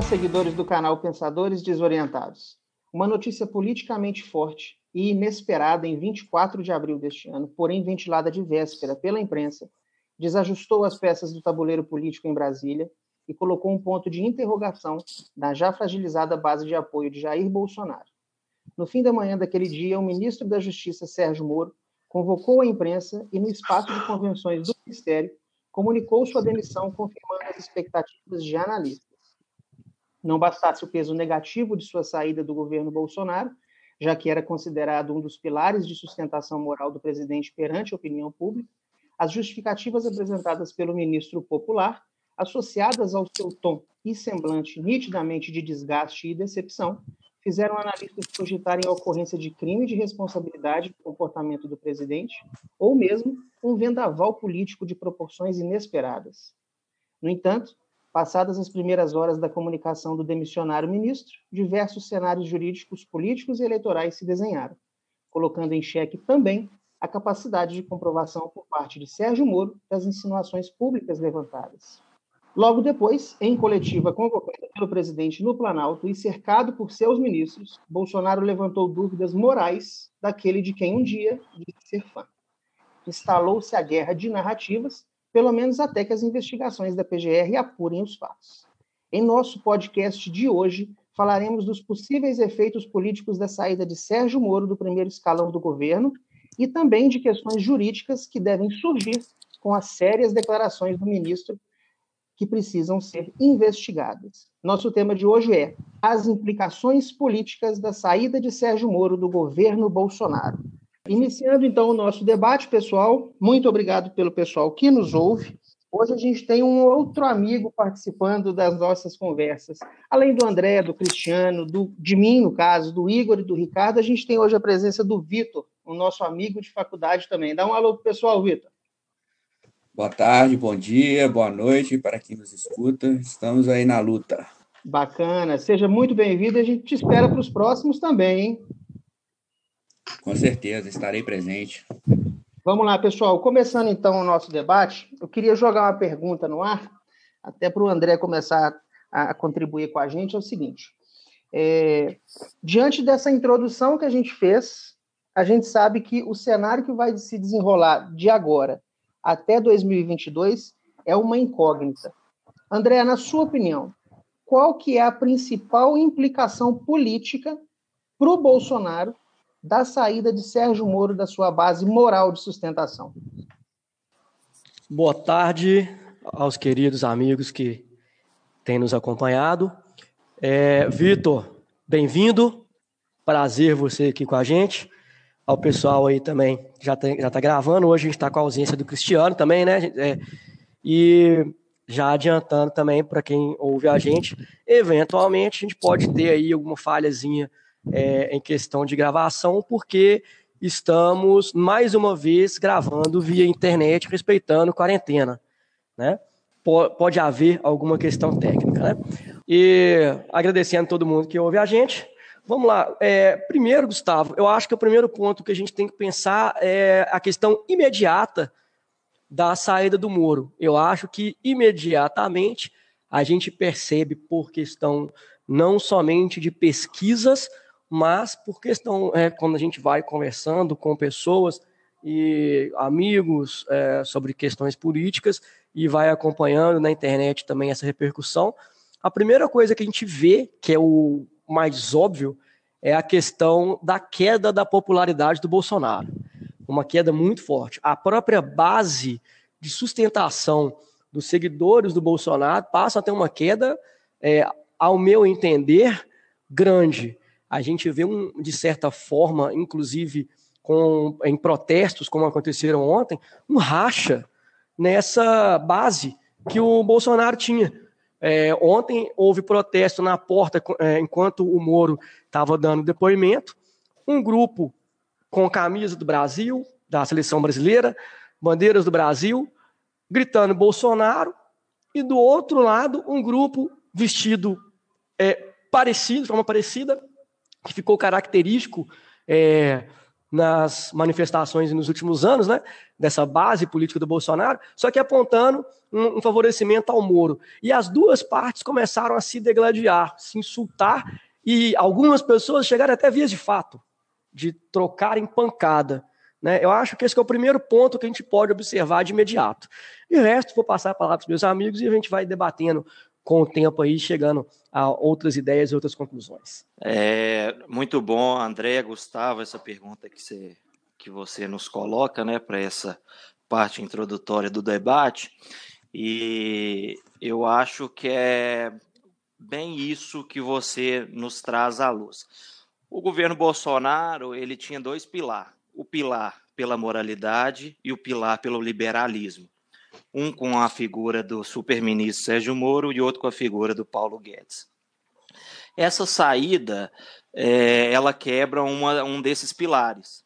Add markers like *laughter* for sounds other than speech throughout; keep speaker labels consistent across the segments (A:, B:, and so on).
A: Olá, seguidores do canal Pensadores Desorientados. Uma notícia politicamente forte e inesperada em 24 de abril deste ano, porém ventilada de véspera pela imprensa, desajustou as peças do tabuleiro político em Brasília e colocou um ponto de interrogação na já fragilizada base de apoio de Jair Bolsonaro. No fim da manhã daquele dia, o ministro da Justiça, Sérgio Moro, convocou a imprensa e, no espaço de convenções do Ministério, comunicou sua demissão, confirmando as expectativas de analistas. Não bastasse o peso negativo de sua saída do governo Bolsonaro, já que era considerado um dos pilares de sustentação moral do presidente perante a opinião pública, as justificativas apresentadas pelo ministro popular, associadas ao seu tom e semblante nitidamente de desgaste e decepção, fizeram analistas cogitarem a ocorrência de crime de responsabilidade do comportamento do presidente, ou mesmo um vendaval político de proporções inesperadas. No entanto, passadas as primeiras horas da comunicação do demissionário ministro, diversos cenários jurídicos, políticos e eleitorais se desenharam, colocando em xeque também a capacidade de comprovação por parte de Sérgio Moro das insinuações públicas levantadas. Logo depois, em coletiva convocada pelo presidente no Planalto e cercado por seus ministros, Bolsonaro levantou dúvidas morais daquele de quem um dia disse ser fã. Instalou-se a guerra de narrativas, pelo menos até que as investigações da PGR apurem os fatos. Em nosso podcast de hoje, falaremos dos possíveis efeitos políticos da saída de Sérgio Moro do primeiro escalão do governo e também de questões jurídicas que devem surgir com as sérias declarações do ministro que precisam ser investigadas. Nosso tema de hoje é as implicações políticas da saída de Sérgio Moro do governo Bolsonaro. Iniciando então o nosso debate, pessoal, muito obrigado pelo pessoal que nos ouve. Hoje a gente tem um outro amigo participando das nossas conversas. Além do André, do Cristiano, do, de mim, no caso, do Igor e do Ricardo, a gente tem hoje a presença do Vitor, o nosso amigo de faculdade também. Dá um alô pro pessoal, Vitor.
B: Boa tarde, bom dia, boa noite para quem nos escuta. Estamos aí na luta.
A: Bacana, seja muito bem-vindo e a gente te espera para os próximos também, hein?
B: Com certeza, estarei presente.
A: Vamos lá, pessoal. Começando então o nosso debate, eu queria jogar uma pergunta no ar, até para o André começar a contribuir com a gente. É o seguinte: é, diante dessa introdução que a gente fez, a gente sabe que o cenário que vai se desenrolar de agora até 2022 é uma incógnita. André, na sua opinião, qual que é a principal implicação política para o Bolsonaro da saída de Sérgio Moro da sua base moral de sustentação?
C: Boa tarde aos queridos amigos que têm nos acompanhado. É, Vitor, bem-vindo. Prazer você aqui com a gente ao pessoal aí também já está já tá gravando. Hoje a gente está com a ausência do Cristiano também, né? É, e já adiantando também para quem ouve a gente, eventualmente a gente pode ter aí alguma falhazinha é, em questão de gravação, porque estamos mais uma vez gravando via internet, respeitando quarentena, né? Pode haver alguma questão técnica, né? E agradecendo todo mundo que ouve a gente. Vamos lá. É, primeiro, Gustavo, eu acho que o primeiro ponto que a gente tem que pensar é a questão imediata da saída do Moro. Eu acho que imediatamente a gente percebe por questão não somente de pesquisas, mas por questão, é, quando a gente vai conversando com pessoas e amigos é, sobre questões políticas e vai acompanhando na internet também essa repercussão, a primeira coisa que a gente vê, que é o mais óbvio é a questão da queda da popularidade do Bolsonaro. Uma queda muito forte. A própria base de sustentação dos seguidores do Bolsonaro passa a ter uma queda, é, ao meu entender, grande. A gente vê, um, de certa forma, inclusive com, em protestos, como aconteceram ontem, um racha nessa base que o Bolsonaro tinha. É, ontem houve protesto na porta é, enquanto o Moro estava dando depoimento. Um grupo com camisa do Brasil, da seleção brasileira, bandeiras do Brasil, gritando Bolsonaro, e do outro lado, um grupo vestido é, parecido, de forma parecida, que ficou característico é, nas manifestações nos últimos anos, né, dessa base política do Bolsonaro, só que apontando um, um favorecimento ao Moro. E as duas partes começaram a se degladiar, se insultar, e algumas pessoas chegaram até vias de fato, de trocar em pancada. Né? Eu acho que esse é o primeiro ponto que a gente pode observar de imediato. E o resto, vou passar a palavra para os meus amigos e a gente vai debatendo com o tempo aí, chegando a outras ideias e outras conclusões.
D: É muito bom, André, Gustavo, essa pergunta que você, que você nos coloca né, para essa parte introdutória do debate. E eu acho que é bem isso que você nos traz à luz. O governo Bolsonaro ele tinha dois pilares: o pilar pela moralidade e o pilar pelo liberalismo um com a figura do super-ministro Sérgio Moro e outro com a figura do Paulo Guedes. Essa saída, é, ela quebra uma, um desses pilares,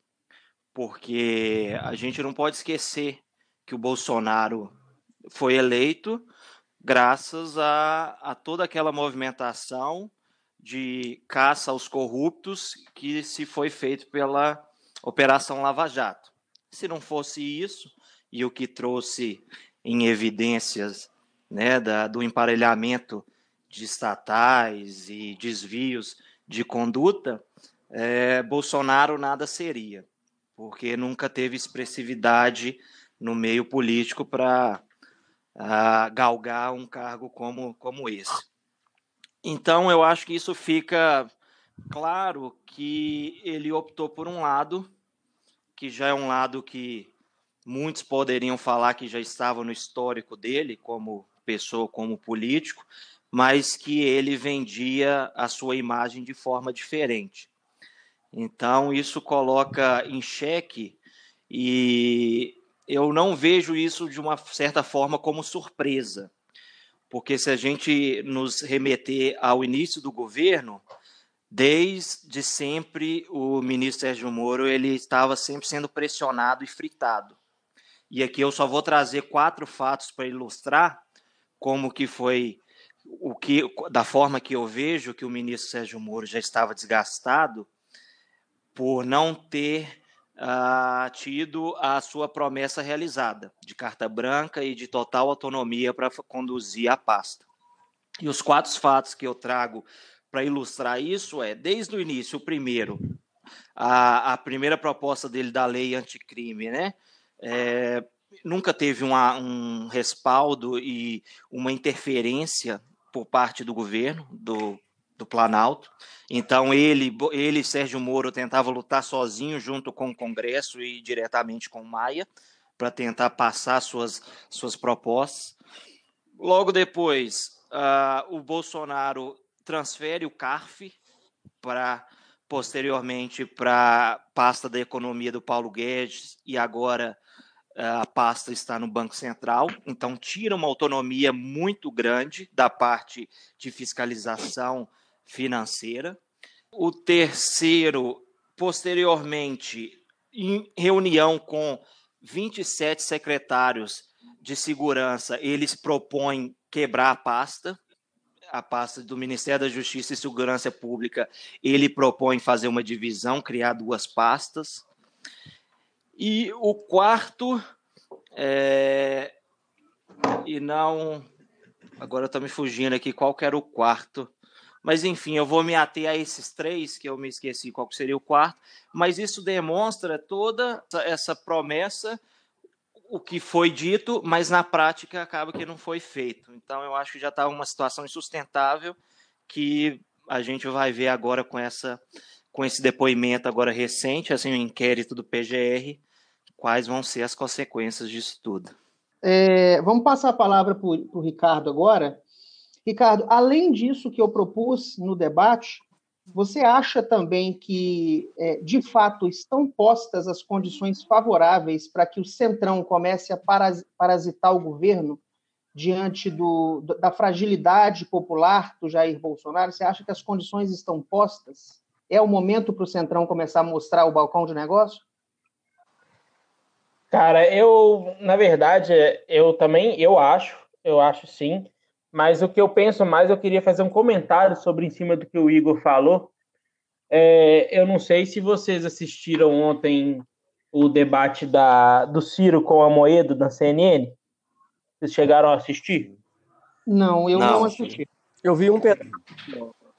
D: porque a gente não pode esquecer que o Bolsonaro foi eleito graças a, a toda aquela movimentação de caça aos corruptos que se foi feito pela Operação Lava Jato. Se não fosse isso, e o que trouxe em evidências né, da, do emparelhamento de estatais e desvios de conduta, é, Bolsonaro nada seria, porque nunca teve expressividade no meio político para galgar um cargo como, como esse. Então, eu acho que isso fica claro que ele optou por um lado, que já é um lado que Muitos poderiam falar que já estava no histórico dele, como pessoa, como político, mas que ele vendia a sua imagem de forma diferente. Então, isso coloca em xeque e eu não vejo isso de uma certa forma como surpresa, porque se a gente nos remeter ao início do governo, desde sempre o ministro Sérgio Moro ele estava sempre sendo pressionado e fritado. E aqui eu só vou trazer quatro fatos para ilustrar como que foi o que da forma que eu vejo que o ministro Sérgio Moro já estava desgastado por não ter uh, tido a sua promessa realizada de carta branca e de total autonomia para conduzir a pasta. E os quatro fatos que eu trago para ilustrar isso é, desde o início, o primeiro, a, a primeira proposta dele da lei anticrime, né? É, nunca teve uma, um respaldo e uma interferência por parte do governo, do, do Planalto. Então, ele, ele, Sérgio Moro, tentava lutar sozinho junto com o Congresso e diretamente com Maia para tentar passar suas, suas propostas. Logo depois, uh, o Bolsonaro transfere o CARF para posteriormente para pasta da economia do Paulo Guedes e agora a pasta está no Banco Central, então tira uma autonomia muito grande da parte de fiscalização financeira. O terceiro, posteriormente, em reunião com 27 secretários de segurança, eles propõem quebrar a pasta, a pasta do Ministério da Justiça e Segurança Pública, ele propõe fazer uma divisão, criar duas pastas. E o quarto, é... e não. Agora está me fugindo aqui qual era o quarto. Mas enfim, eu vou me ater a esses três, que eu me esqueci qual seria o quarto. Mas isso demonstra toda essa promessa, o que foi dito, mas na prática acaba que não foi feito. Então eu acho que já está uma situação insustentável que a gente vai ver agora com essa com esse depoimento agora recente, assim, o um inquérito do PGR, quais vão ser as consequências disso tudo.
A: É, vamos passar a palavra para o Ricardo agora. Ricardo, além disso que eu propus no debate, você acha também que, é, de fato, estão postas as condições favoráveis para que o Centrão comece a parasitar o governo diante do, da fragilidade popular do Jair Bolsonaro? Você acha que as condições estão postas? É o momento para o Centrão começar a mostrar o balcão de negócio?
E: Cara, eu, na verdade, eu também, eu acho, eu acho sim, mas o que eu penso mais, eu queria fazer um comentário sobre em cima do que o Igor falou, É, eu não sei se vocês assistiram ontem o debate da, do Ciro com a Moedo na CNN. Vocês chegaram a assistir?
A: Não, eu não, não assisti.
C: Eu vi um pedaço.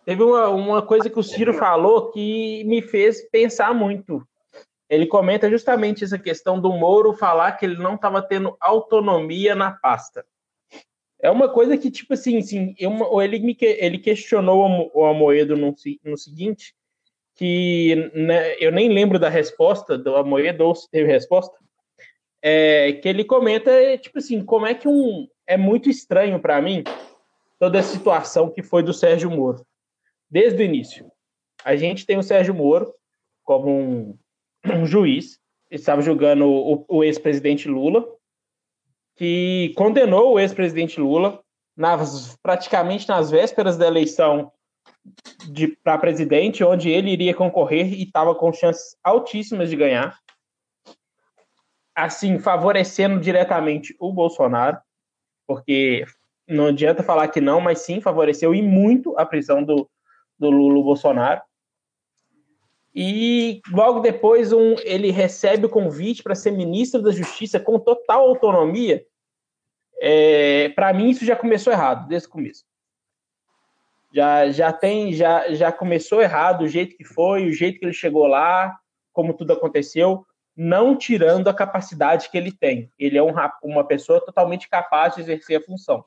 E: Teve uma, uma coisa que o Ciro falou que me fez pensar muito. Ele comenta justamente essa questão do Moro falar que ele não estava tendo autonomia na pasta. É uma coisa que, tipo assim, eu, ele, me, ele questionou o Amoedo no, no seguinte, que né, eu nem lembro da resposta do Amoedo, ou se teve resposta, é, que ele comenta, tipo assim, como é que um... É muito estranho para mim toda a situação que foi do Sérgio Moro desde o início. A gente tem o Sérgio Moro como um, um juiz, estava julgando o, o ex-presidente Lula, que condenou o ex-presidente Lula nas, praticamente nas vésperas da eleição para presidente, onde ele iria concorrer e estava com chances altíssimas de ganhar, assim favorecendo diretamente o Bolsonaro, porque não adianta falar que não, mas sim favoreceu e muito a prisão do, do Lula Bolsonaro. E logo depois um, ele recebe o convite para ser ministro da Justiça com total autonomia. É, para mim isso já começou errado desde o começo. Já, já tem já, já começou errado o jeito que foi, o jeito que ele chegou lá, como tudo aconteceu, não tirando a capacidade que ele tem. Ele é um, uma pessoa totalmente capaz de exercer a função.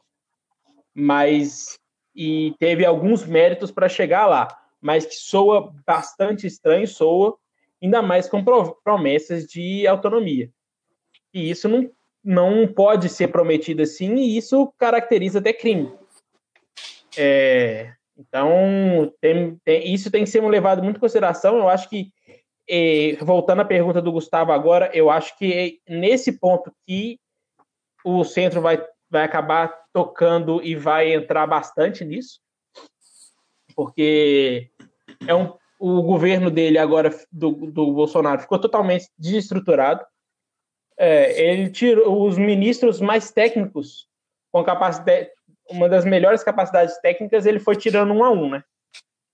E: Mas e teve alguns méritos para chegar lá, mas que soa bastante estranho, soa ainda mais com promessas de autonomia. E isso não, não pode ser prometido assim, e isso caracteriza até crime. É, então, tem, tem, isso tem que ser levado muito em consideração. Eu acho que, é, voltando à pergunta do Gustavo agora, eu acho que é nesse ponto que o centro vai vai acabar tocando e vai entrar bastante nisso, porque é um, o governo dele agora, do, do Bolsonaro, ficou totalmente desestruturado. É, ele tirou os ministros mais técnicos, com capacidade, uma das melhores capacidades técnicas, ele foi tirando um a um, né?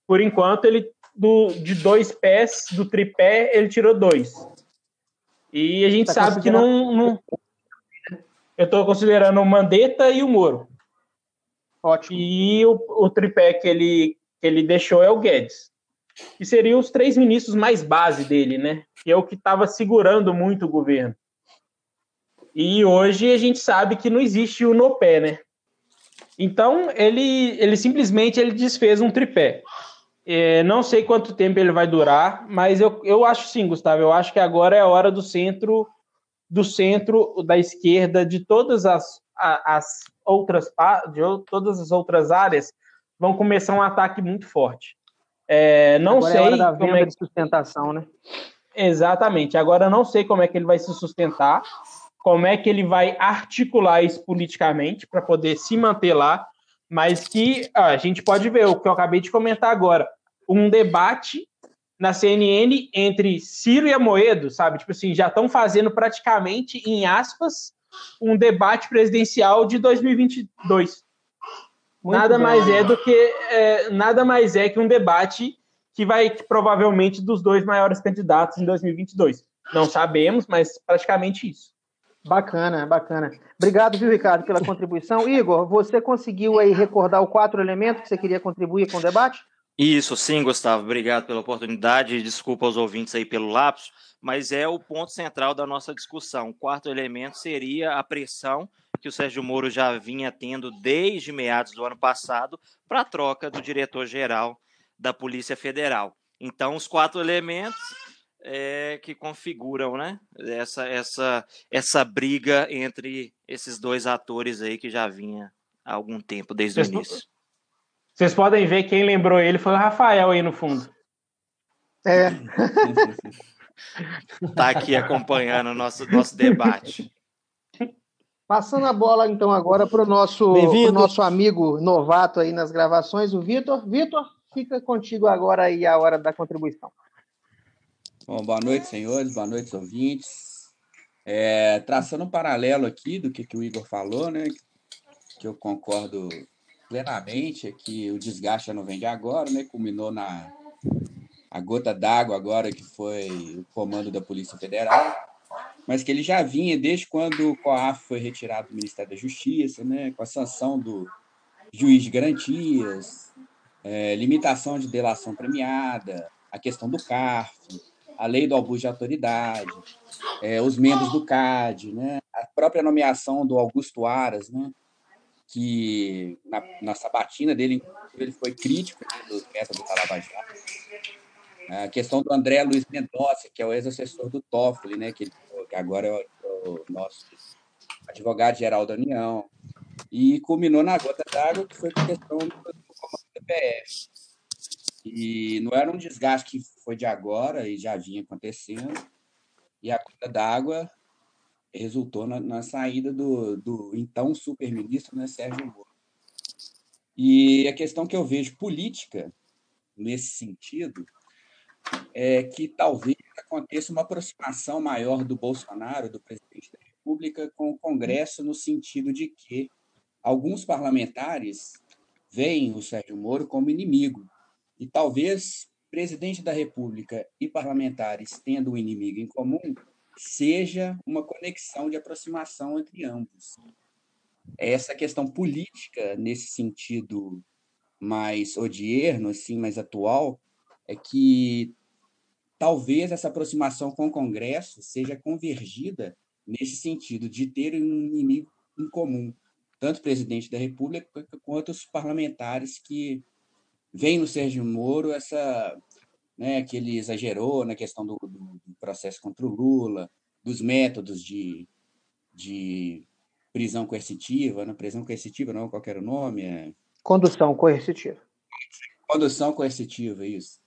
E: Por enquanto, ele do, de dois pés, do tripé, ele tirou dois. E a gente tá sabe que não, não, eu estou considerando o Mandetta e o Moro. Ótimo. E o, o tripé que ele, que ele deixou é o Guedes. Que seriam os três ministros mais base dele, né? Que é o que estava segurando muito o governo. E hoje a gente sabe que não existe o no pé, né? Então ele, ele simplesmente ele desfez um tripé. É, não sei quanto tempo ele vai durar, mas eu, eu acho sim, Gustavo. Eu acho que agora é a hora do centro do centro, da esquerda, de todas as, as outras de todas as outras áreas, vão começar um ataque muito forte. É, não Agora sei é hora
A: da como é de sustentação, né?
E: Exatamente. Agora não sei como é que ele vai se sustentar, como é que ele vai articular isso politicamente para poder se manter lá, mas que ah, a gente pode ver o que eu acabei de comentar agora, um debate na CNN entre Ciro e Amoedo, sabe? Tipo assim, já estão fazendo praticamente, em aspas, um debate presidencial de 2022. Muito nada bem. mais é do que é, nada mais é que um debate que vai que, provavelmente dos dois maiores candidatos em 2022. Não sabemos, mas praticamente isso.
A: Bacana, bacana. Obrigado, viu, Ricardo, pela contribuição. Igor, você conseguiu aí recordar os quatro elementos que você queria contribuir com o debate?
D: Isso, sim, Gustavo. Obrigado pela oportunidade. Desculpa aos ouvintes aí pelo lapso, mas é o ponto central da nossa discussão. O quarto elemento seria a pressão que o Sérgio Moro já vinha tendo desde meados do ano passado para a troca do diretor-geral da Polícia Federal. Então, os quatro elementos é, que configuram né, essa, essa, essa briga entre esses dois atores aí que já vinha há algum tempo, desde o início.
E: Vocês podem ver quem lembrou ele foi o Rafael aí no fundo.
A: É. *laughs*
D: tá aqui acompanhando o nosso, nosso debate.
A: Passando a bola, então, agora para o nosso, nosso amigo novato aí nas gravações, o Vitor. Vitor, fica contigo agora aí a hora da contribuição.
B: Bom, boa noite, senhores, boa noite, ouvintes. É, traçando um paralelo aqui do que, que o Igor falou, né? Que eu concordo plenamente é que o desgaste já não vem de agora, né? Culminou na a gota d'água agora, que foi o comando da Polícia Federal, mas que ele já vinha desde quando o COAF foi retirado do Ministério da Justiça, né, com a sanção do juiz de garantias, é, limitação de delação premiada, a questão do CARF, a lei do abuso de autoridade, é, os membros do CAD, né, a própria nomeação do Augusto Aras, né, que na, na sabatina dele, ele foi crítico né, dos da Lava Jato. A questão do André Luiz Mendonça, que é o ex-assessor do Toffoli, né, que, que agora é o, o nosso advogado-geral da União. E culminou na gota d'água, que foi a questão do, comando do PF. E não era um desgaste que foi de agora e já vinha acontecendo. E a gota d'água resultou na, na, saída do, do então super-ministro, né, Sérgio Moro. E a questão que eu vejo política nesse sentido é que talvez aconteça uma aproximação maior do Bolsonaro, do presidente da República, com o Congresso, no sentido de que alguns parlamentares veem o Sérgio Moro como inimigo. E talvez presidente da República e parlamentares tendo um inimigo em comum seja uma conexão de aproximação entre ambos. Essa questão política, nesse sentido mais odierno, assim, mais atual, é que talvez essa aproximação com o Congresso seja convergida nesse sentido de ter um inimigo em comum, tanto o presidente da República quanto os parlamentares que veem no Sérgio Moro essa né, que ele exagerou na questão do, do, processo contra o Lula, dos métodos de, de prisão coercitiva, né? prisão coercitiva não, qual era o nome? É...
A: Condução coercitiva.
B: Condução coercitiva, isso.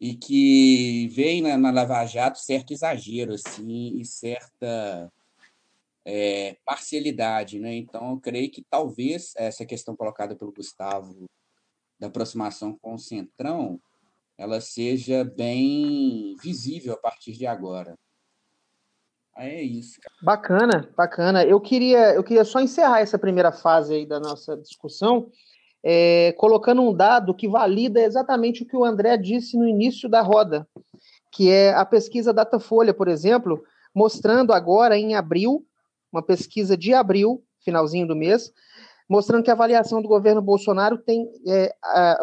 B: E que vem na, na Lava Jato certo exagero, assim, e certa é, parcialidade, né? Então, eu creio que talvez essa questão colocada pelo Gustavo da aproximação com o Centrão ela seja bem visível a partir de agora. Aí é isso. Cara.
A: Bacana, bacana. Eu queria, eu queria só encerrar essa primeira fase aí da nossa discussão, é, colocando um dado que valida exatamente o que o André disse no início da roda, que é a pesquisa Datafolha, por exemplo, mostrando agora em abril, uma pesquisa de abril, finalzinho do mês, mostrando que a avaliação do governo Bolsonaro tem é, a,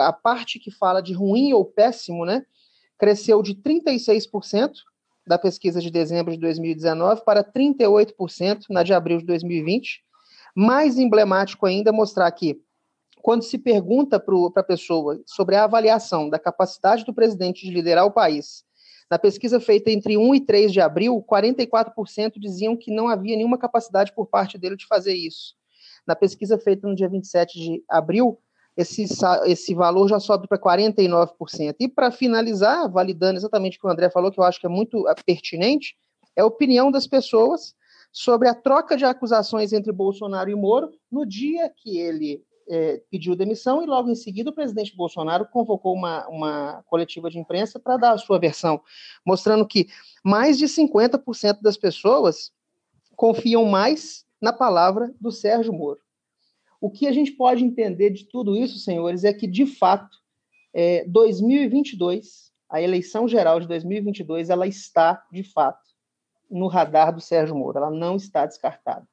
A: a, parte que fala de ruim ou péssimo, né, cresceu de 36% da pesquisa de dezembro de 2019 para 38% na de abril de 2020. Mais emblemático ainda mostrar que quando se pergunta para a pessoa sobre a avaliação da capacidade do presidente de liderar o país, na pesquisa feita entre 1 e 3 de abril, 44% diziam que não havia nenhuma capacidade por parte dele de fazer isso. Na pesquisa feita no dia 27 de abril, esse, esse valor já sobe para 49%. E para finalizar, validando exatamente o que o André falou, que eu acho que é muito é, pertinente, é a opinião das pessoas sobre a troca de acusações entre Bolsonaro e Moro no dia que ele é, pediu demissão e logo em seguida o presidente Bolsonaro convocou uma, uma coletiva de imprensa para dar a sua versão, mostrando que mais de 50% das pessoas confiam mais na palavra do Sérgio Moro. O que a gente pode entender de tudo isso, senhores, é que, de fato, é, 2022, a eleição geral de 2022, ela está, de fato, no radar do Sérgio Moro, ela não está descartada.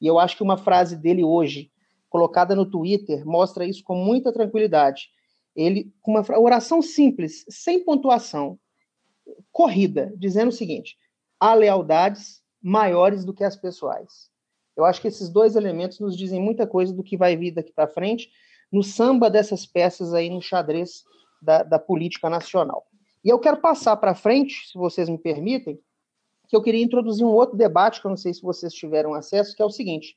A: E eu acho que uma frase dele hoje, colocada no Twitter, mostra isso com muita tranquilidade. Ele, com uma oração simples, sem pontuação, corrida, dizendo o seguinte: há lealdades maiores do que as pessoais. Eu acho que esses dois elementos nos dizem muita coisa do que vai vir daqui para frente no samba dessas peças aí no xadrez da, da política nacional. E eu quero passar para frente, se vocês me permitem, que eu queria introduzir um outro debate que eu não sei se vocês tiveram acesso, que é o seguinte: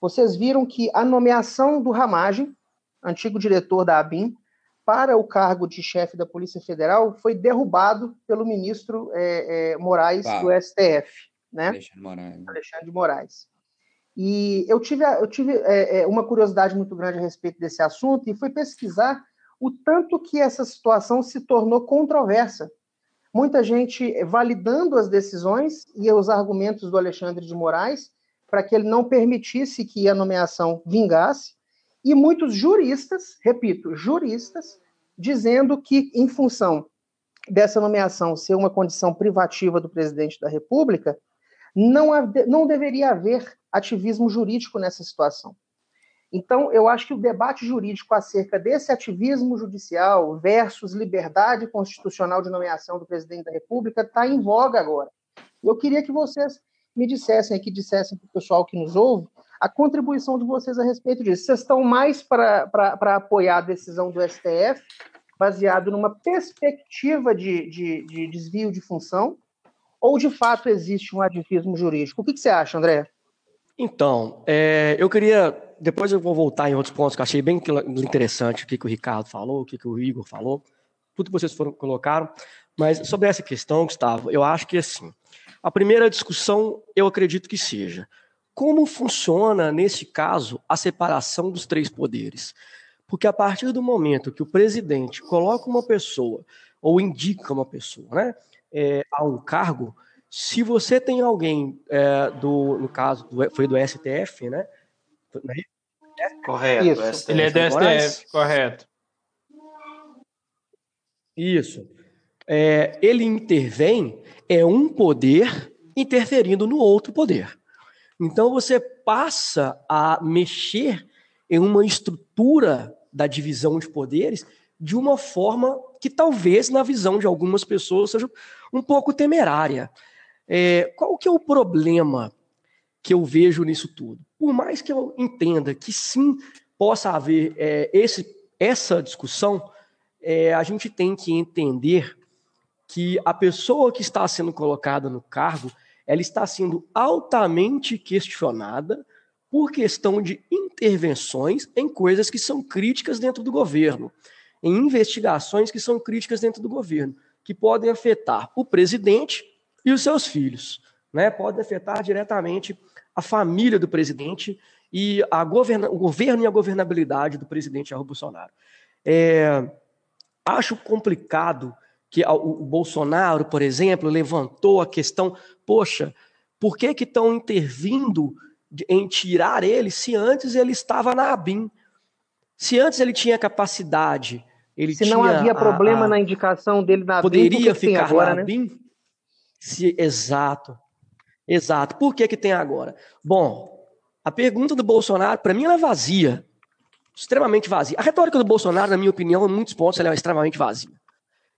A: vocês viram que a nomeação do Ramagem, antigo diretor da ABIN, para o cargo de chefe da Polícia Federal foi derrubado pelo ministro é, é, Moraes do STF, né?
B: Alexandre Moraes.
A: Alexandre de Moraes. E eu tive, eu tive é, é, uma curiosidade muito grande a respeito desse assunto e fui pesquisar o tanto que essa situação se tornou controversa. Muita gente validando as decisões e os argumentos do Alexandre de Moraes para que ele não permitisse que a nomeação vingasse, e muitos juristas, repito, juristas, dizendo que, em função dessa nomeação ser uma condição privativa do presidente da República, não, não deveria haver ativismo jurídico nessa situação. Então, eu acho que o debate jurídico acerca desse ativismo judicial versus liberdade constitucional de nomeação do presidente da República está em voga agora. Eu queria que vocês me dissessem aqui, dissessem para o pessoal que nos ouve, a contribuição de vocês a respeito disso. Vocês estão mais para apoiar a decisão do STF, baseado numa perspectiva de, de, de, desvio de função, ou de fato existe um ativismo jurídico? O que, que você acha, André?
C: Então, é, eu queria. Depois eu vou voltar em outros pontos que eu achei bem interessante o que, que o Ricardo falou, o que, que o Igor falou, tudo que vocês foram, colocaram. Mas sobre essa questão, Gustavo, eu acho que assim, a primeira discussão eu acredito que seja como funciona, nesse caso, a separação dos três poderes. Porque a partir do momento que o presidente coloca uma pessoa, ou indica uma pessoa, né, é, a um cargo, se você tem alguém é, do, no caso, do, foi do STF, né?
E: Correto. Isso. Ele é do STF, correto.
C: Isso. É, ele intervém, é um poder interferindo no outro poder. Então você passa a mexer em uma estrutura da divisão de poderes de uma forma que talvez, na visão de algumas pessoas, seja um pouco temerária. É, qual que é o problema que eu vejo nisso tudo? Por mais que eu entenda que sim possa haver é, esse, essa discussão, é, a gente tem que entender que a pessoa que está sendo colocada no cargo ela está sendo altamente questionada por questão de intervenções em coisas que são críticas dentro do governo, em investigações que são críticas dentro do governo, que podem afetar o presidente e os seus filhos, né? Podem afetar diretamente a família do presidente e a governa o governo e a governabilidade do presidente Jair Bolsonaro. É, acho complicado que o Bolsonaro, por exemplo, levantou a questão, poxa, por que que estão intervindo em tirar ele se antes ele estava na ABIN? Se antes ele tinha capacidade, ele
A: se não havia problema a, a, na indicação dele na
C: poderia ficar agora, na né? Né? Se, exato, exato. Por que que tem agora? Bom, a pergunta do Bolsonaro, para mim, ela é vazia, extremamente vazia. A retórica do Bolsonaro, na minha opinião, em muitos pontos, ela é extremamente vazia.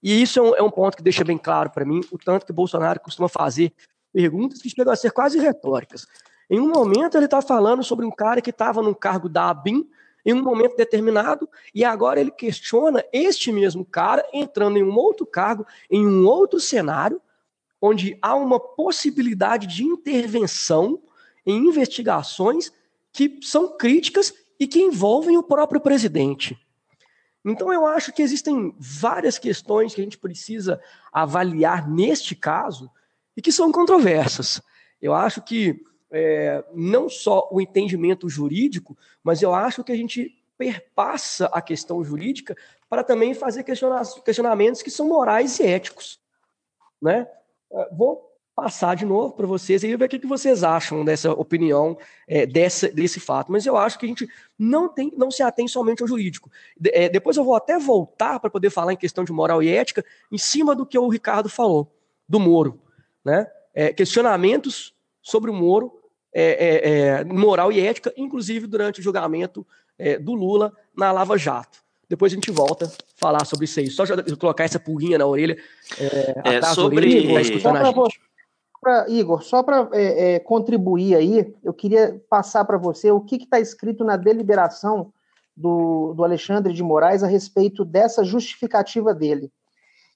C: E isso é um, é um ponto que deixa bem claro para mim o tanto que Bolsonaro costuma fazer perguntas que chegam a ser quase retóricas. Em um momento ele está falando sobre um cara que estava num cargo da ABIN em um momento determinado, e agora ele questiona este mesmo cara entrando em um outro cargo, em um outro cenário, onde há uma possibilidade de intervenção em investigações que são críticas e que envolvem o próprio presidente. Então, eu acho que existem várias questões que a gente precisa avaliar neste caso e que são controversas. Eu acho que é, não só o entendimento jurídico, mas eu acho que a gente perpassa a questão jurídica para também fazer questionamentos que são morais e éticos. Né? É, vou passar de novo para vocês e ver o que vocês acham dessa opinião, é, dessa, desse fato. Mas eu acho que a gente não, tem, não se atém somente ao jurídico. De, é, depois eu vou até voltar para poder falar em questão de moral e ética, em cima do que o Ricardo falou, do Moro. Né? É, questionamentos sobre o Moro, é, é, é, moral e ética, inclusive durante o julgamento do Lula na Lava Jato. Depois a gente volta a falar sobre isso aí. Só colocar essa pulguinha na orelha.
D: É, sobre... orelha, tá
A: pra, Igor, só para é, é, contribuir aí, eu queria passar para você o que está escrito na deliberação do, do Alexandre de Moraes a respeito dessa justificativa dele.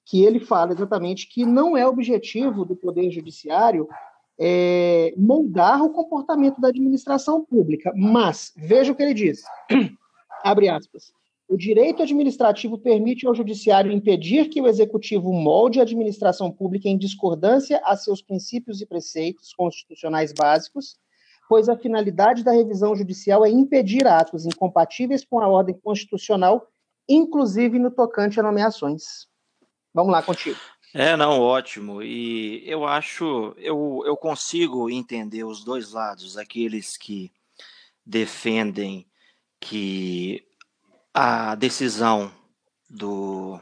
A: Que ele fala exatamente que não é objetivo do Poder Judiciário é, moldar o comportamento da administração pública, mas, veja o que ele diz, *clears throat* abre aspas, o direito administrativo permite ao judiciário impedir que o executivo molde a administração pública em discordância a seus princípios e preceitos constitucionais básicos, pois a finalidade da revisão judicial é impedir atos incompatíveis com a ordem constitucional, inclusive no tocante a nomeações. Vamos lá, contigo.
D: É, não, ótimo. E eu acho, eu, eu consigo entender os dois lados, aqueles que defendem que a decisão do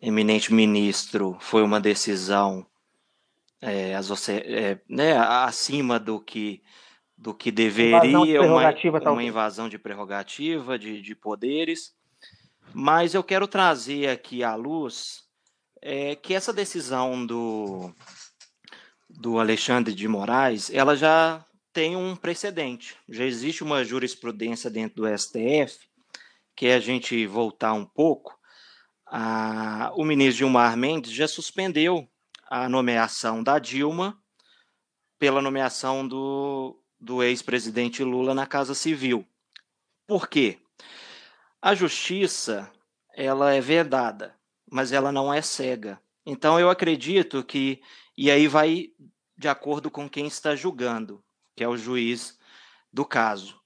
D: eminente ministro foi uma decisão é, é, né, acima do que do que deveria, uma, uma invasão de prerrogativa, de, de poderes. Mas eu quero trazer aqui à luz é, que essa decisão do, do Alexandre de Moraes, ela já tem um precedente. Já existe uma jurisprudência dentro do STF, que é a gente voltar um pouco. A, o ministro Gilmar Mendes já suspendeu a nomeação da Dilma pela nomeação do, do ex-presidente Lula na Casa Civil. Por quê? A justiça, ela é vedada, mas ela não é cega. Então eu acredito que e aí vai de acordo com quem está julgando, que é o juiz do caso.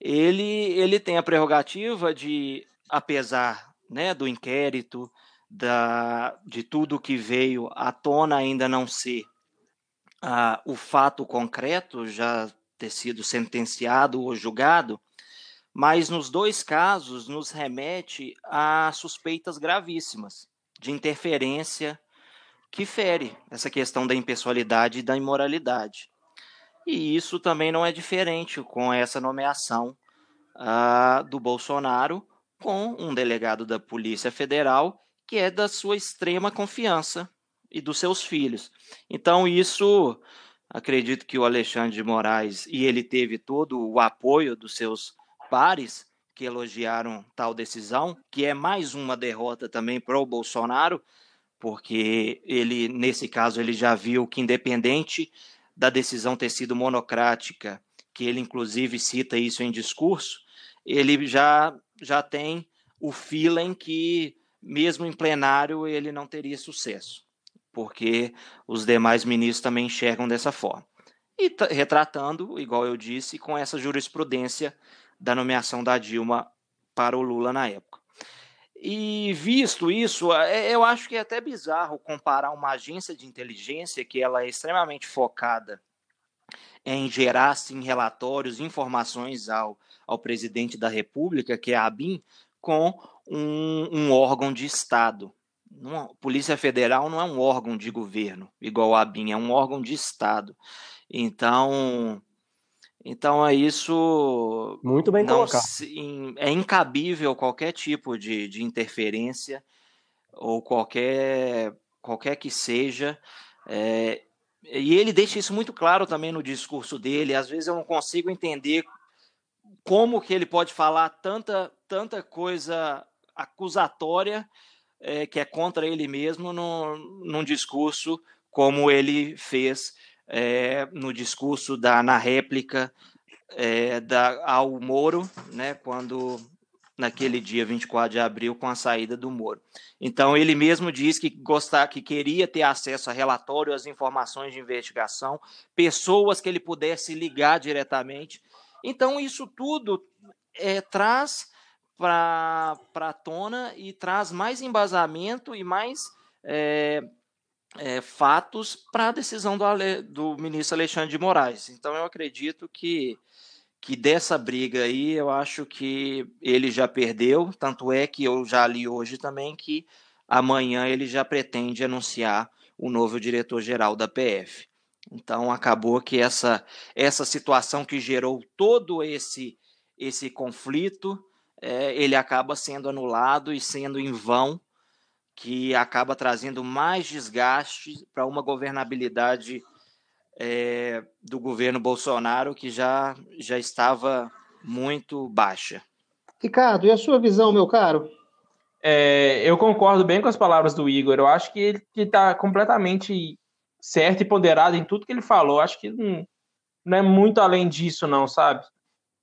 D: Ele ele tem a prerrogativa de apesar, né, do inquérito, da, de tudo que veio à tona ainda não ser ah, o fato concreto já ter sido sentenciado ou julgado, mas nos dois casos nos remete a suspeitas gravíssimas de interferência que fere essa questão da impessoalidade e da imoralidade. E isso também não é diferente com essa nomeação uh, do Bolsonaro com um delegado da Polícia Federal que é da sua extrema confiança e dos seus filhos. Então, isso acredito que o Alexandre de Moraes e ele teve todo o apoio dos seus pares que elogiaram tal decisão, que é mais uma derrota também para o Bolsonaro, porque ele nesse caso ele já viu que independente da decisão ter sido monocrática, que ele inclusive cita isso em discurso, ele já já tem o feeling que mesmo em plenário ele não teria sucesso porque os demais ministros também enxergam dessa forma. E retratando, igual eu disse, com essa jurisprudência da nomeação da Dilma para o Lula na época. E visto isso, é, eu acho que é até bizarro comparar uma agência de inteligência que ela é extremamente focada em gerar assim, relatórios, informações ao, ao presidente da República, que é a ABIN, com um, um órgão de Estado. Polícia Federal não é um órgão de governo, igual a ABIN, é um órgão de Estado. Então, então é isso.
C: Muito bem colocado.
D: é incabível qualquer tipo de, de interferência ou qualquer qualquer que seja. É, e ele deixa isso muito claro também no discurso dele. Às vezes eu não consigo entender como que ele pode falar tanta tanta coisa acusatória é, que é contra ele mesmo no, num discurso como ele fez é, no discurso da na réplica é, da, ao Moro, né, quando naquele dia 24 de abril com a saída do Moro. Então ele mesmo diz que gostar, que queria ter acesso a relatório, às informações de investigação, pessoas que ele pudesse ligar diretamente. Então isso tudo é, traz para a tona e traz mais embasamento e mais é, é, fatos para a decisão do, do ministro Alexandre de Moraes. Então eu acredito que, que dessa briga aí, eu acho que ele já perdeu, tanto é que eu já li hoje também que amanhã ele já pretende anunciar o novo diretor-geral da PF. Então acabou que essa, essa situação que gerou todo esse, esse conflito é, ele acaba sendo anulado e sendo em vão, que acaba trazendo mais desgaste para uma governabilidade é, do governo Bolsonaro que já, já estava muito baixa.
A: Ricardo, e a sua visão, meu caro?
E: É, eu concordo bem com as palavras do Igor. Eu acho que ele está completamente certo e ponderado em tudo que ele falou. Acho que não, não é muito além disso, não, sabe?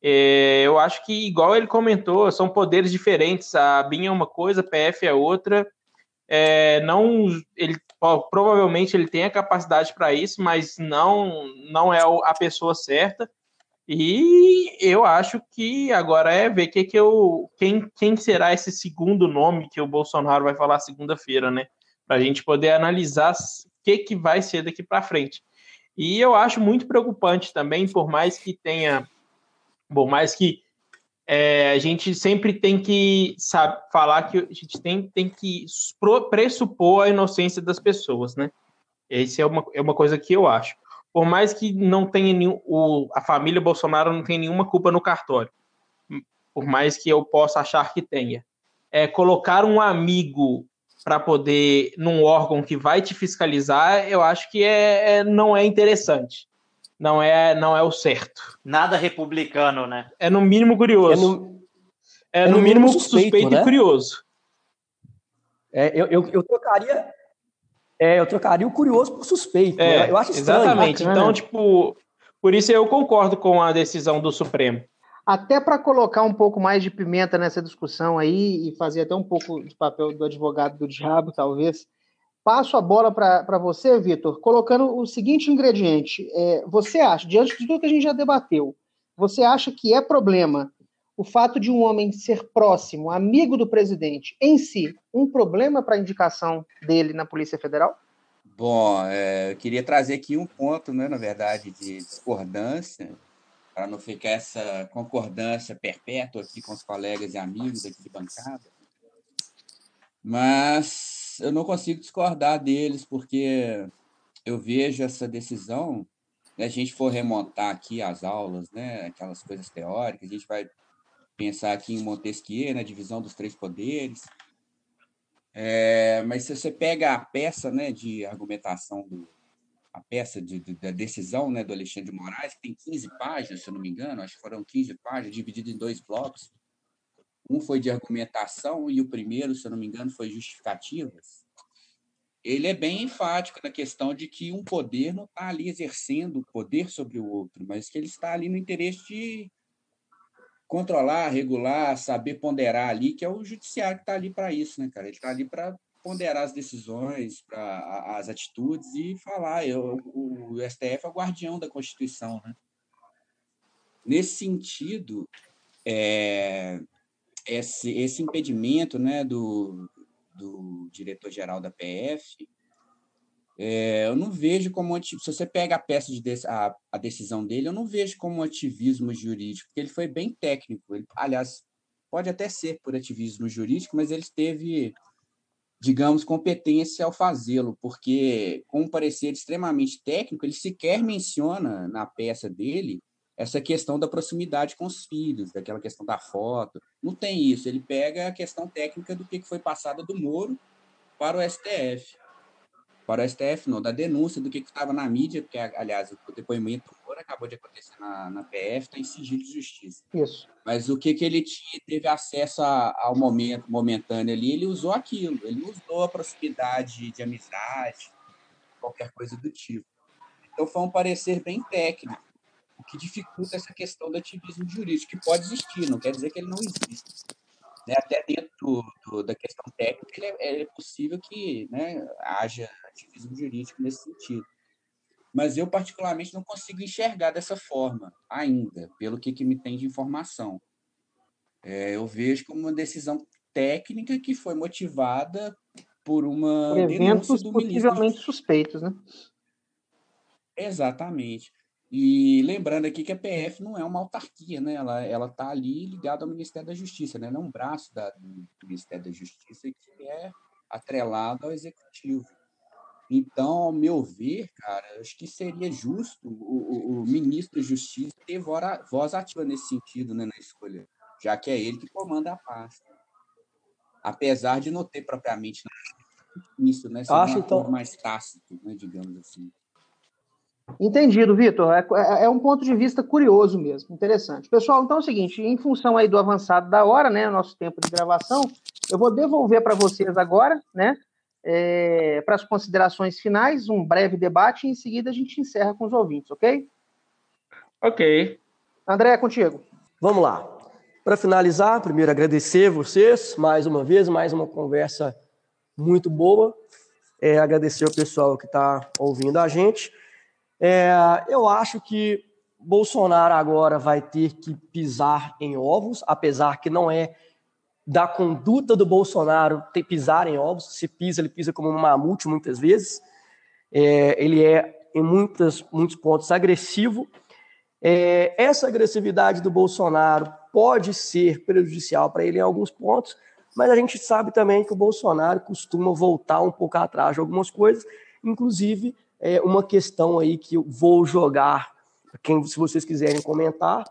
E: É, eu acho que, igual ele comentou, são poderes diferentes. A BIM é uma coisa, a PF é outra. É, não, ele provavelmente ele tem a capacidade para isso, mas não não é a pessoa certa. E eu acho que agora é ver que, que eu, quem, quem será esse segundo nome que o Bolsonaro vai falar segunda-feira, né? Para a gente poder analisar o que, que vai ser daqui para frente. E eu acho muito preocupante também, por mais que tenha por mais que é, a gente sempre tem que sabe, falar que a gente tem, tem que pressupor a inocência das pessoas, né? Essa é uma, é uma coisa que eu acho. Por mais que não tenha nenhum, o, a família Bolsonaro não tenha nenhuma culpa no cartório, por mais que eu possa achar que tenha, é, colocar um amigo para poder num órgão que vai te fiscalizar, eu acho que é, é, não é interessante. Não é, não é o certo.
D: Nada republicano, né?
E: É no mínimo curioso. É no, é no, no mínimo, mínimo suspeito, suspeito né? e curioso.
C: É, eu, eu, eu trocaria é, eu trocaria o curioso por suspeito.
E: É,
C: né? Eu
E: acho estranho. Exatamente. Bacana. Então, tipo, por isso eu concordo com a decisão do Supremo.
A: Até para colocar um pouco mais de pimenta nessa discussão aí e fazer até um pouco de papel do advogado do diabo, talvez, passo a bola para você, Vitor, colocando o seguinte ingrediente. É, você acha, diante de tudo que a gente já debateu, você acha que é problema o fato de um homem ser próximo, amigo do presidente, em si, um problema para a indicação dele na Polícia Federal?
B: Bom, é, eu queria trazer aqui um ponto, né, na verdade, de discordância para não ficar essa concordância perpétua aqui com os colegas e amigos aqui de bancada. Mas eu não consigo discordar deles, porque eu vejo essa decisão, né, a gente for remontar aqui as aulas, né, aquelas coisas teóricas, a gente vai pensar aqui em Montesquieu, na né, divisão dos três poderes. É, mas se você pega a peça né, de argumentação do, a peça de, de, da decisão né, do Alexandre de Moraes, que tem 15 páginas, se eu não me engano, acho que foram 15 páginas, dividido em dois blocos. Um foi de argumentação e o primeiro, se eu não me engano, foi justificativas. Ele é bem enfático na questão de que um poder não está ali exercendo poder sobre o outro, mas que ele está ali no interesse de controlar, regular, saber ponderar ali, que é o judiciário que está ali para isso, né, cara? Ele está ali para ponderar as decisões, para as atitudes e falar. Eu, o, STF é o guardião da Constituição, né? Nesse sentido, é, esse, esse impedimento né, do, do diretor-geral da PF, é, eu não vejo como se você pega a peça de a, a, decisão dele, eu não vejo como ativismo jurídico, porque ele foi bem técnico. Ele, aliás, pode até ser por ativismo jurídico, mas ele teve digamos, competência ao fazê-lo, porque, com um parecer extremamente técnico, ele sequer menciona na peça dele essa questão da proximidade com os filhos, daquela questão da foto. Não tem isso. Ele pega a questão técnica do que foi passada do Moro para o STF para o STF, não, da denúncia do que estava na mídia, porque, aliás, o depoimento agora acabou de acontecer na, na PF, está em sigilo de justiça.
A: Isso.
B: Mas o que, que ele tinha, teve acesso a, ao momento momentâneo ali, ele usou aquilo, ele usou a proximidade de amizade, qualquer coisa do tipo. Então foi um parecer bem técnico, o que dificulta essa questão do ativismo jurídico, que pode existir, não quer dizer que ele não existe né, até dentro do, do, da questão técnica, é, é, possível que né, haja ativismo jurídico nesse sentido. Mas eu, particularmente, não consigo enxergar dessa forma ainda, pelo que, que me tem de informação. É, eu vejo como uma decisão técnica que foi motivada por uma
A: por eventos possivelmente ministro. suspeitos, né?
B: Exatamente. E lembrando aqui que a PF não é uma autarquia, né? Ela ela está ali ligada ao Ministério da Justiça, né? Ela é um braço da, do Ministério da Justiça que é atrelado ao Executivo. Então, ao meu ver, cara, acho que seria justo o, o, o ministro da Justiça ter voz ativa nesse sentido, né, na escolha, já que é ele que comanda a pasta. Apesar de não ter propriamente isso, né? Ser
C: acho, então...
B: mais tácito, né, digamos assim.
A: Entendido, Vitor. É, é, é, um ponto de vista curioso mesmo, interessante. Pessoal, então é o seguinte, em função aí do avançado da hora, né, nosso tempo de gravação, eu vou devolver para vocês agora, né, é, para as considerações finais, um breve debate e em seguida a gente encerra com os ouvintes, ok?
E: Ok.
A: André, é contigo.
C: Vamos lá. Para finalizar, primeiro agradecer vocês mais uma vez, mais uma conversa muito boa. É, agradecer ao pessoal que está ouvindo a gente. É, eu acho que Bolsonaro agora vai ter que pisar em ovos, apesar que não é da conduta do Bolsonaro ter pisar em ovos. Se pisa, ele pisa como um mamute muitas vezes. É, ele é, em muitas, muitos pontos, agressivo. É, essa agressividade do Bolsonaro pode ser prejudicial para ele em alguns pontos, mas a gente sabe também que o Bolsonaro costuma voltar um pouco atrás de algumas coisas, inclusive é, uma questão aí que eu vou jogar, quem, se vocês quiserem comentar,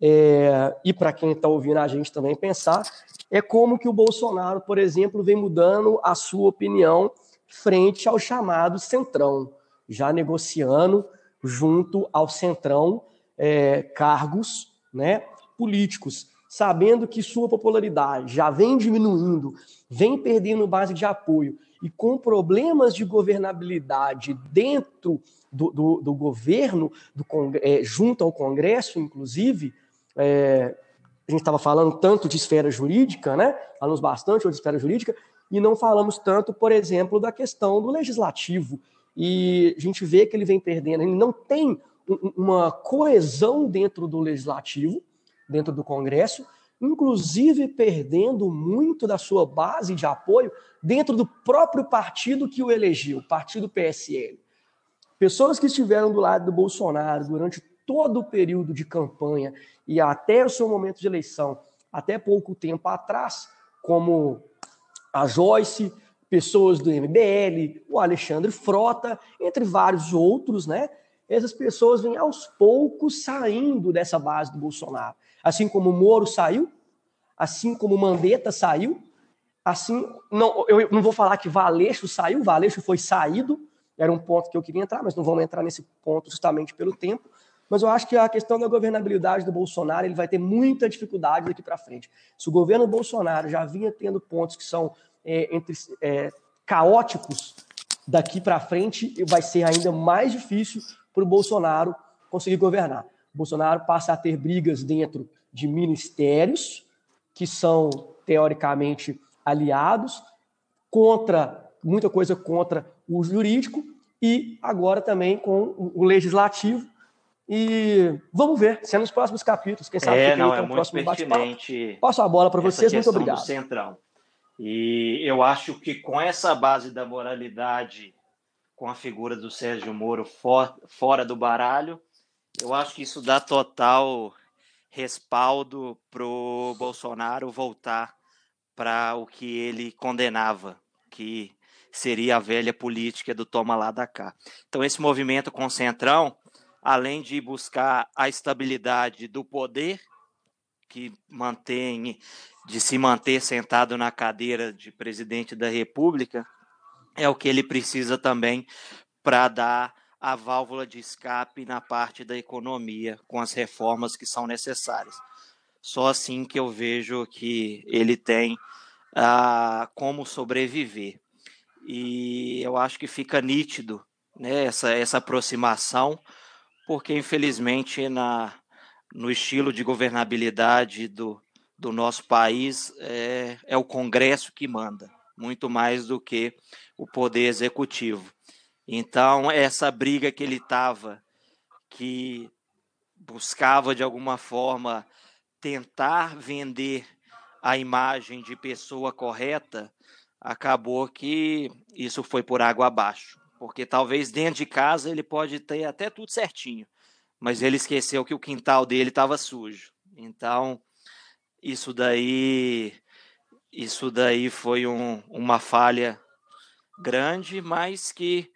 C: é, e para quem está ouvindo a gente também pensar, é como que o Bolsonaro, por exemplo, vem mudando a sua opinião frente ao chamado Centrão, já negociando junto ao Centrão é, cargos né, políticos, sabendo que sua popularidade já vem diminuindo, vem perdendo base de apoio e com problemas de governabilidade dentro do, do, do governo, do, é, junto ao Congresso, inclusive, é, a gente estava falando tanto de esfera jurídica, né? Falamos bastante de esfera jurídica, e não falamos tanto, por exemplo, da questão do legislativo. E a gente vê que ele vem perdendo, ele não tem uma coesão dentro do legislativo, dentro do Congresso, inclusive perdendo muito da sua base de apoio dentro do próprio partido que o elegeu, o partido PSL. Pessoas que estiveram do lado do Bolsonaro durante todo o período de campanha e até o seu momento de eleição, até pouco tempo atrás, como a Joyce, pessoas do MBL, o Alexandre Frota, entre vários outros, né? Essas pessoas vêm aos poucos saindo dessa base do Bolsonaro. Assim como o Moro saiu, assim como o Mandetta saiu, assim, não, eu não vou falar que Valeixo saiu, Valeixo foi saído, era um ponto que eu queria entrar, mas não vamos entrar nesse ponto justamente pelo tempo. Mas eu acho que a questão da governabilidade do Bolsonaro ele vai ter muita dificuldade daqui para frente. Se o governo Bolsonaro já vinha tendo pontos que são é, entre, é, caóticos, daqui para frente vai ser ainda mais difícil para o Bolsonaro conseguir governar. O Bolsonaro passa a ter brigas dentro de ministérios que são teoricamente aliados contra muita coisa contra o jurídico e agora também com o legislativo e vamos ver, se é nos próximos capítulos, quem sabe
D: é, não, é muito próximo pertinente.
C: Passo a bola para vocês, muito obrigado. Do
D: centrão. E eu acho que com essa base da moralidade, com a figura do Sérgio Moro for, fora do baralho, eu acho que isso dá total respaldo para o Bolsonaro voltar para o que ele condenava, que seria a velha política do toma lá da cá. Então esse movimento com Centrão além de buscar a estabilidade do poder, que mantém, de se manter sentado na cadeira de presidente da República, é o que ele precisa também para dar a válvula de escape na parte da economia, com as reformas que são necessárias. Só assim que eu vejo que ele tem ah, como sobreviver. E eu acho que fica nítido né, essa, essa aproximação porque infelizmente na, no estilo de governabilidade do, do nosso país é, é o Congresso que manda, muito mais do que o poder executivo. Então, essa briga que ele estava, que buscava de alguma forma tentar vender a imagem de pessoa correta, acabou que isso foi por água abaixo porque talvez dentro de casa ele pode ter até tudo certinho, mas ele esqueceu que o quintal dele estava sujo. Então, isso daí isso daí foi um, uma falha grande, mas que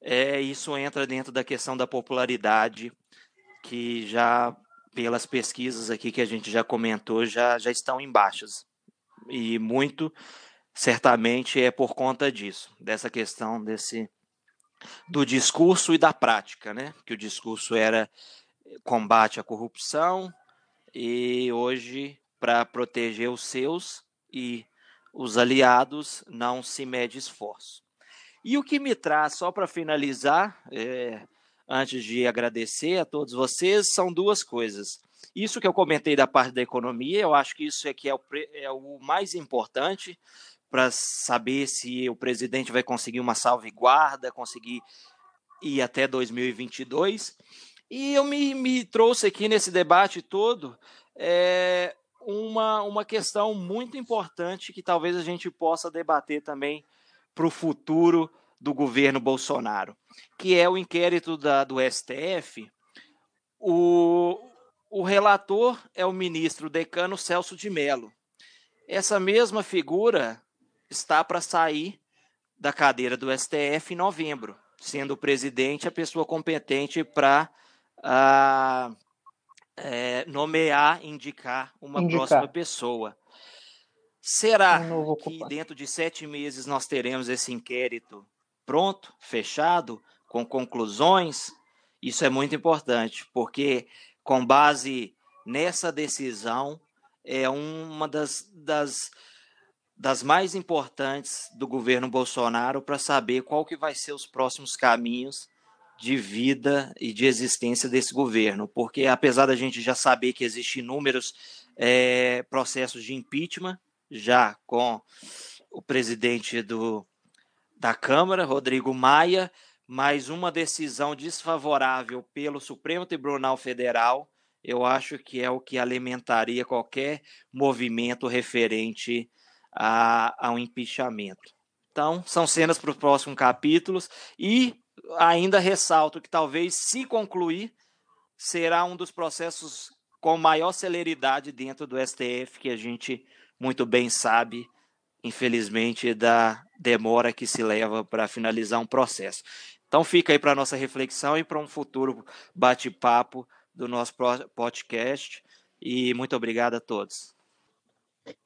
D: é, isso entra dentro da questão da popularidade, que já pelas pesquisas aqui que a gente já comentou, já, já estão em baixas. E muito certamente é por conta disso, dessa questão desse do discurso e da prática, né? Que o discurso era combate à corrupção e hoje para proteger os seus e os aliados não se mede esforço. E o que me traz, só para finalizar, é, antes de agradecer a todos vocês, são duas coisas. Isso que eu comentei da parte da economia, eu acho que isso é que é o, é o mais importante, para saber se o presidente vai conseguir uma salvaguarda, conseguir ir até 2022. E eu me, me trouxe aqui nesse debate todo é, uma, uma questão muito importante que talvez a gente possa debater também para o futuro do governo Bolsonaro, que é o inquérito da, do STF. O, o relator é o ministro decano Celso de Mello. Essa mesma figura está para sair da cadeira do STF em novembro, sendo o presidente a pessoa competente para uh, é, nomear, indicar uma indicar. próxima pessoa. Será um que dentro de sete meses nós teremos esse inquérito pronto, fechado, com conclusões? Isso é muito importante, porque com base nessa decisão é uma das, das, das mais importantes do governo Bolsonaro para saber qual que vai ser os próximos caminhos de vida e de existência desse governo, porque apesar da gente já saber que existem inúmeros é, processos de impeachment, já com o presidente do, da Câmara, Rodrigo Maia, mas uma decisão desfavorável pelo Supremo Tribunal Federal, eu acho que é o que alimentaria qualquer movimento referente a, a um impeachment. Então, são cenas para os próximos capítulos e ainda ressalto que talvez, se concluir, será um dos processos com maior celeridade dentro do STF, que a gente muito bem sabe, infelizmente, da demora que se leva para finalizar um processo. Então fica aí para nossa reflexão e para um futuro bate-papo do nosso podcast. E muito obrigado a todos.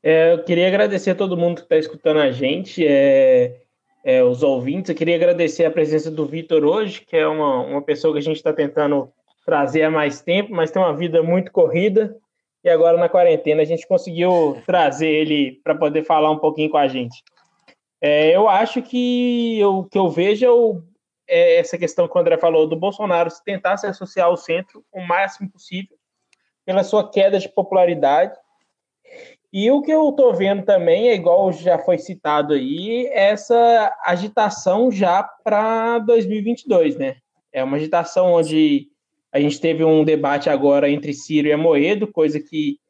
E: É, eu queria agradecer a todo mundo que está escutando a gente. É, é, os ouvintes. Eu queria agradecer a presença do Vitor hoje, que é uma, uma pessoa que a gente está tentando trazer há mais tempo, mas tem uma vida muito corrida. E agora na quarentena a gente conseguiu trazer ele para poder falar um pouquinho com a gente. É, eu acho que o que eu vejo é, o, é, essa questão que o André falou do Bolsonaro tentar se associar ao centro o máximo possível pela sua queda de popularidade e o que eu estou vendo também, é igual já foi citado aí, essa agitação já para 2022, né? É uma agitação onde a gente teve um debate agora entre Ciro e Amoedo, coisa que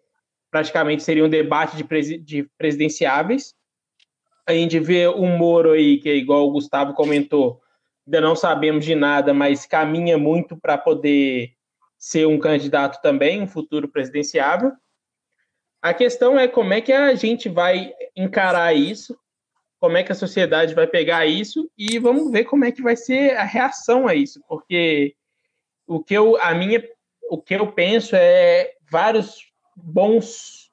E: praticamente seria um debate de, presi de presidenciáveis. A gente vê o Moro aí, que é igual o Gustavo comentou, ainda não sabemos de nada, mas caminha muito para poder ser um candidato também, um futuro presidenciável. A questão é como é que a gente vai encarar isso, como é que a sociedade vai pegar isso e vamos ver como é que vai ser a reação a isso, porque o que eu a minha o que eu penso é vários bons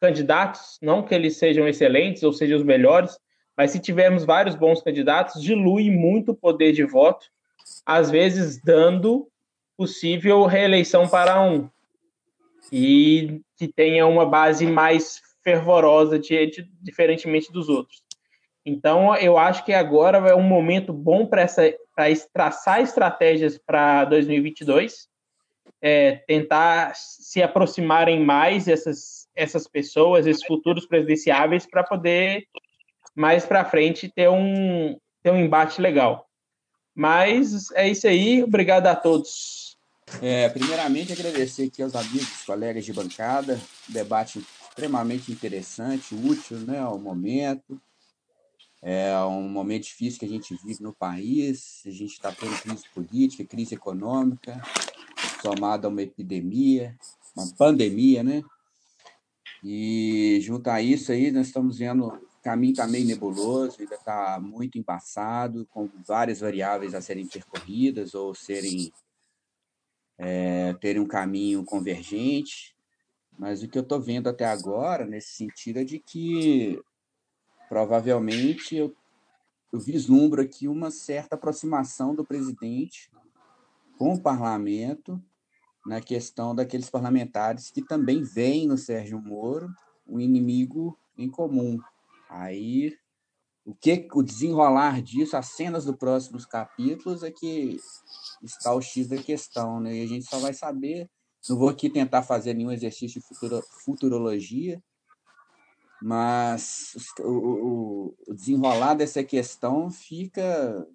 E: candidatos, não que eles sejam excelentes ou sejam os melhores, mas se tivermos vários bons candidatos, dilui muito o poder de voto, às vezes dando possível reeleição para um. E que tenha uma base mais fervorosa, de, de, diferentemente dos outros. Então, eu acho que agora é um momento bom para traçar estratégias para 2022, é, tentar se aproximarem mais essas, essas pessoas, esses futuros presidenciáveis, para poder mais para frente ter um, ter um embate legal. Mas é isso aí, obrigado a todos.
B: É, primeiramente, agradecer aqui aos amigos, colegas de bancada, debate extremamente interessante, útil né, ao momento. É um momento difícil que a gente vive no país, a gente está tendo crise política, crise econômica, somada a uma epidemia, uma pandemia, né? E junto a isso aí, nós estamos vendo o caminho está meio nebuloso, ainda está muito embaçado, com várias variáveis a serem percorridas ou serem é, terem um caminho convergente, mas o que eu estou vendo até agora, nesse sentido, é de que provavelmente eu, eu vislumbro aqui uma certa aproximação do presidente com o parlamento na questão daqueles parlamentares que também veem no Sérgio Moro um inimigo em comum. Aí o que o desenrolar disso, as cenas dos próximos capítulos é que está o X da questão, né? E a gente só vai saber. Não vou aqui tentar fazer nenhum exercício de futuro, futurologia, mas o, o, desenrolar dessa questão fica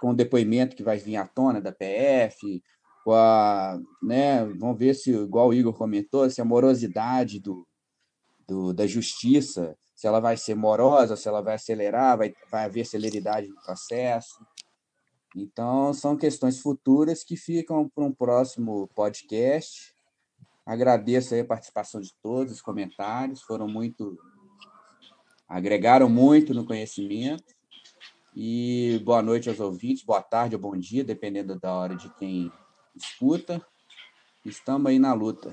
B: com o depoimento que vai vir à tona da PF, com a, né, vamos ver se, igual o Igor comentou, se a morosidade do, do, da justiça, se ela vai ser morosa, se ela vai acelerar, vai, vai haver celeridade no processo. Então, são questões futuras que ficam para um próximo podcast. Agradeço a participação de todos, os comentários foram muito agregaram muito no conhecimento. E boa noite aos ouvintes, boa tarde ou bom dia, dependendo da hora de quem escuta. Estamos aí na luta.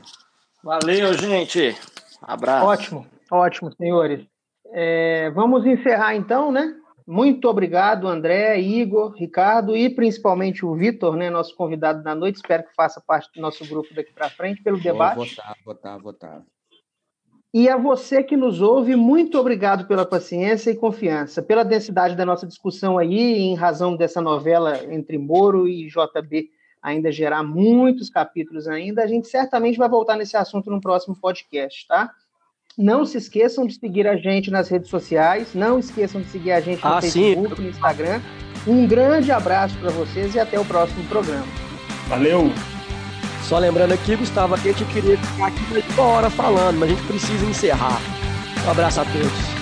D: Valeu, gente. Abraço.
A: Ótimo, ótimo, senhores. É, vamos encerrar então, né? Muito obrigado, André, Igor, Ricardo e principalmente o Vitor, né, nosso convidado da noite. Espero que faça parte do nosso grupo daqui para frente pelo debate. Vou
B: votar, votar, votar.
A: E a você que nos ouve, muito obrigado pela paciência e confiança, pela densidade da nossa discussão aí, em razão dessa novela entre Moro e JB ainda gerar muitos capítulos ainda. A gente certamente vai voltar nesse assunto no próximo podcast, tá? Não se esqueçam de seguir a gente nas redes sociais, não esqueçam de seguir a gente no ah, Facebook, sim. no Instagram. Um grande abraço para vocês e até o próximo programa.
E: Valeu!
C: Só lembrando aqui, Gustavo, que a gente queria ficar aqui uma hora falando, mas a gente precisa encerrar. Um abraço a todos.